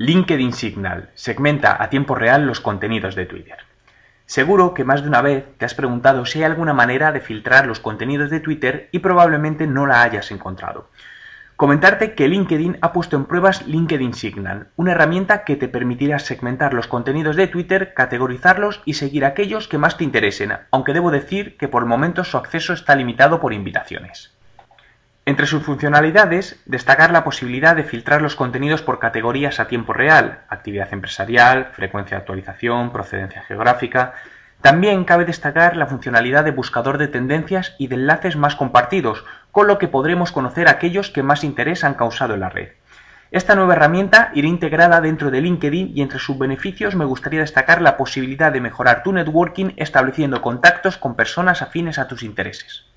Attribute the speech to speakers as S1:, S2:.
S1: LinkedIn Signal segmenta a tiempo real los contenidos de Twitter. Seguro que más de una vez te has preguntado si hay alguna manera de filtrar los contenidos de Twitter y probablemente no la hayas encontrado. Comentarte que LinkedIn ha puesto en pruebas LinkedIn Signal, una herramienta que te permitirá segmentar los contenidos de Twitter, categorizarlos y seguir aquellos que más te interesen, aunque debo decir que por el momento su acceso está limitado por invitaciones. Entre sus funcionalidades, destacar la posibilidad de filtrar los contenidos por categorías a tiempo real, actividad empresarial, frecuencia de actualización, procedencia geográfica. También cabe destacar la funcionalidad de buscador de tendencias y de enlaces más compartidos, con lo que podremos conocer aquellos que más interés han causado en la red. Esta nueva herramienta irá integrada dentro de LinkedIn y entre sus beneficios me gustaría destacar la posibilidad de mejorar tu networking estableciendo contactos con personas afines a tus intereses.